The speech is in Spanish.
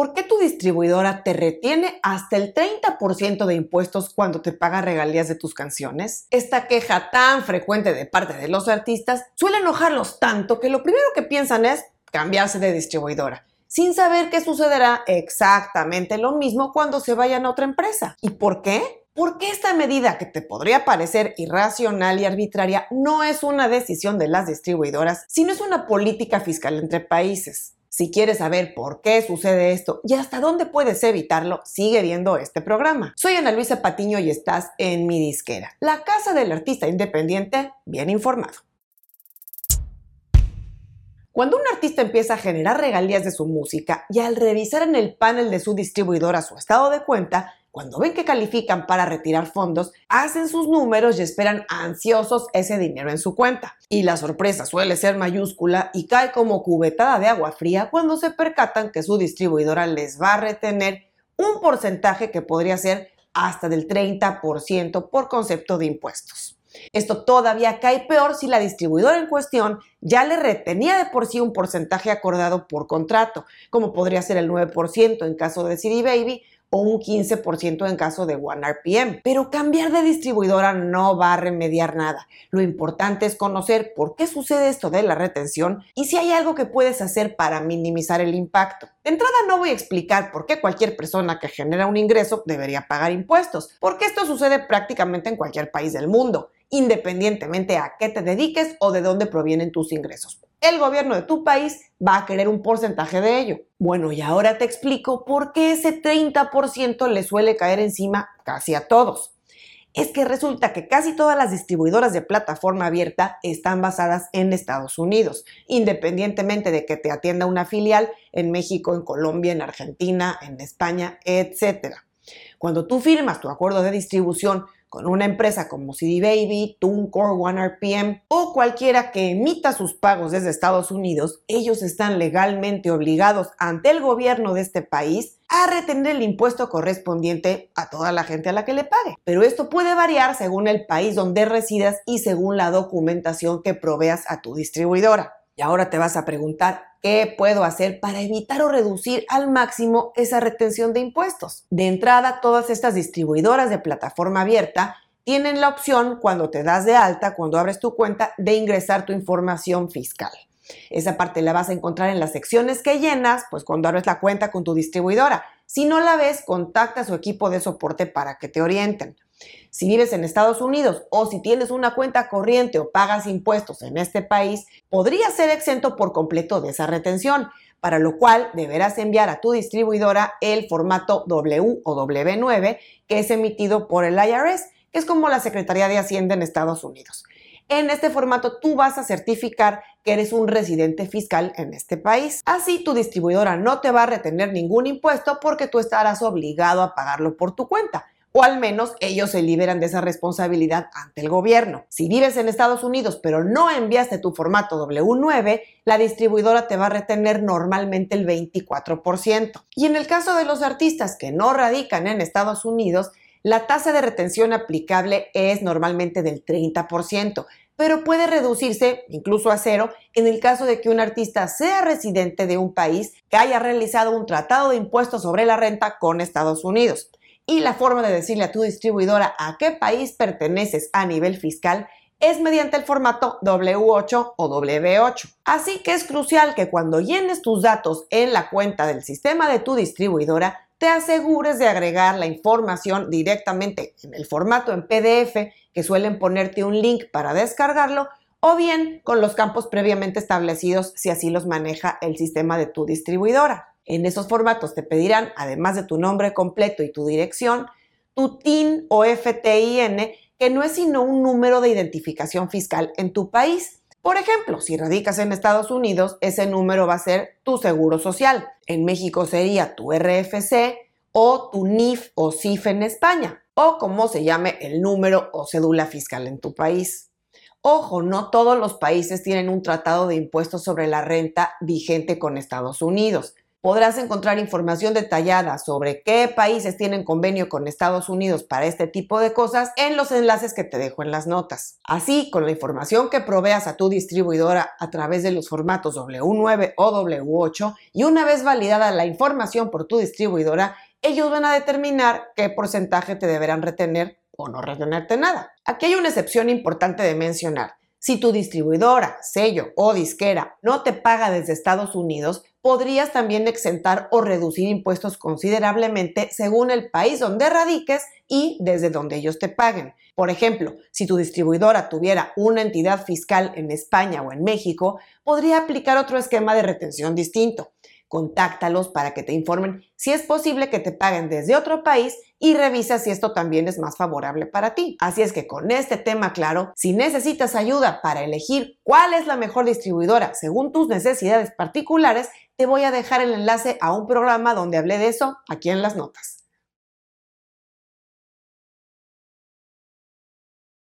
¿por qué tu distribuidora te retiene hasta el 30% de impuestos cuando te paga regalías de tus canciones? Esta queja tan frecuente de parte de los artistas suele enojarlos tanto que lo primero que piensan es cambiarse de distribuidora sin saber que sucederá exactamente lo mismo cuando se vayan a otra empresa. ¿Y por qué? Porque esta medida que te podría parecer irracional y arbitraria no es una decisión de las distribuidoras, sino es una política fiscal entre países. Si quieres saber por qué sucede esto y hasta dónde puedes evitarlo, sigue viendo este programa. Soy Ana Luisa Patiño y estás en mi disquera, la casa del artista independiente bien informado. Cuando un artista empieza a generar regalías de su música y al revisar en el panel de su distribuidora su estado de cuenta, cuando ven que califican para retirar fondos, hacen sus números y esperan ansiosos ese dinero en su cuenta. Y la sorpresa suele ser mayúscula y cae como cubetada de agua fría cuando se percatan que su distribuidora les va a retener un porcentaje que podría ser hasta del 30% por concepto de impuestos. Esto todavía cae peor si la distribuidora en cuestión ya le retenía de por sí un porcentaje acordado por contrato, como podría ser el 9% en caso de CD Baby o un 15% en caso de OneRPM. Pero cambiar de distribuidora no va a remediar nada. Lo importante es conocer por qué sucede esto de la retención y si hay algo que puedes hacer para minimizar el impacto. De entrada no voy a explicar por qué cualquier persona que genera un ingreso debería pagar impuestos, porque esto sucede prácticamente en cualquier país del mundo independientemente a qué te dediques o de dónde provienen tus ingresos. El gobierno de tu país va a querer un porcentaje de ello. Bueno, y ahora te explico por qué ese 30% le suele caer encima casi a todos. Es que resulta que casi todas las distribuidoras de plataforma abierta están basadas en Estados Unidos, independientemente de que te atienda una filial en México, en Colombia, en Argentina, en España, etc. Cuando tú firmas tu acuerdo de distribución con una empresa como CD Baby, TuneCore, OneRPM o cualquiera que emita sus pagos desde Estados Unidos, ellos están legalmente obligados ante el gobierno de este país a retener el impuesto correspondiente a toda la gente a la que le pague. Pero esto puede variar según el país donde residas y según la documentación que proveas a tu distribuidora. Y ahora te vas a preguntar, ¿qué puedo hacer para evitar o reducir al máximo esa retención de impuestos? De entrada, todas estas distribuidoras de plataforma abierta tienen la opción cuando te das de alta, cuando abres tu cuenta, de ingresar tu información fiscal. Esa parte la vas a encontrar en las secciones que llenas, pues cuando abres la cuenta con tu distribuidora. Si no la ves, contacta a su equipo de soporte para que te orienten. Si vives en Estados Unidos o si tienes una cuenta corriente o pagas impuestos en este país, podría ser exento por completo de esa retención, para lo cual deberás enviar a tu distribuidora el formato W o W9 que es emitido por el IRS, que es como la Secretaría de Hacienda en Estados Unidos. En este formato tú vas a certificar que eres un residente fiscal en este país. Así tu distribuidora no te va a retener ningún impuesto porque tú estarás obligado a pagarlo por tu cuenta o al menos ellos se liberan de esa responsabilidad ante el gobierno. Si vives en Estados Unidos pero no enviaste tu formato W9, la distribuidora te va a retener normalmente el 24%. Y en el caso de los artistas que no radican en Estados Unidos, la tasa de retención aplicable es normalmente del 30%, pero puede reducirse incluso a cero en el caso de que un artista sea residente de un país que haya realizado un tratado de impuestos sobre la renta con Estados Unidos y la forma de decirle a tu distribuidora a qué país perteneces a nivel fiscal es mediante el formato W8 o W8. Así que es crucial que cuando llenes tus datos en la cuenta del sistema de tu distribuidora, te asegures de agregar la información directamente en el formato en PDF, que suelen ponerte un link para descargarlo, o bien con los campos previamente establecidos si así los maneja el sistema de tu distribuidora. En esos formatos te pedirán, además de tu nombre completo y tu dirección, tu TIN o FTIN, que no es sino un número de identificación fiscal en tu país. Por ejemplo, si radicas en Estados Unidos, ese número va a ser tu seguro social. En México sería tu RFC o tu NIF o CIF en España, o como se llame el número o cédula fiscal en tu país. Ojo, no todos los países tienen un tratado de impuestos sobre la renta vigente con Estados Unidos. Podrás encontrar información detallada sobre qué países tienen convenio con Estados Unidos para este tipo de cosas en los enlaces que te dejo en las notas. Así, con la información que proveas a tu distribuidora a través de los formatos W9 o W8 y una vez validada la información por tu distribuidora, ellos van a determinar qué porcentaje te deberán retener o no retenerte nada. Aquí hay una excepción importante de mencionar. Si tu distribuidora, sello o disquera no te paga desde Estados Unidos, podrías también exentar o reducir impuestos considerablemente según el país donde radiques y desde donde ellos te paguen. Por ejemplo, si tu distribuidora tuviera una entidad fiscal en España o en México, podría aplicar otro esquema de retención distinto contáctalos para que te informen si es posible que te paguen desde otro país y revisa si esto también es más favorable para ti. Así es que con este tema claro, si necesitas ayuda para elegir cuál es la mejor distribuidora según tus necesidades particulares, te voy a dejar el enlace a un programa donde hablé de eso aquí en las notas.